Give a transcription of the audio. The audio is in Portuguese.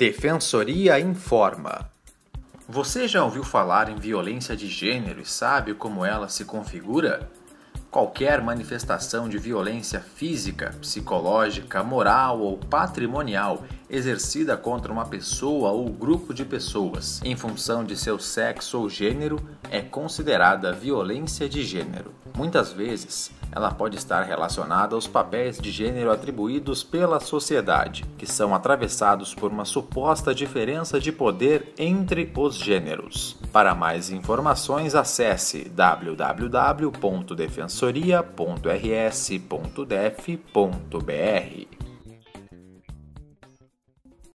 Defensoria informa. Você já ouviu falar em violência de gênero e sabe como ela se configura? Qualquer manifestação de violência física, psicológica, moral ou patrimonial exercida contra uma pessoa ou grupo de pessoas em função de seu sexo ou gênero é considerada violência de gênero. Muitas vezes, ela pode estar relacionada aos papéis de gênero atribuídos pela sociedade, que são atravessados por uma suposta diferença de poder entre os gêneros. Para mais informações, acesse www.defensoria.rs.def.br.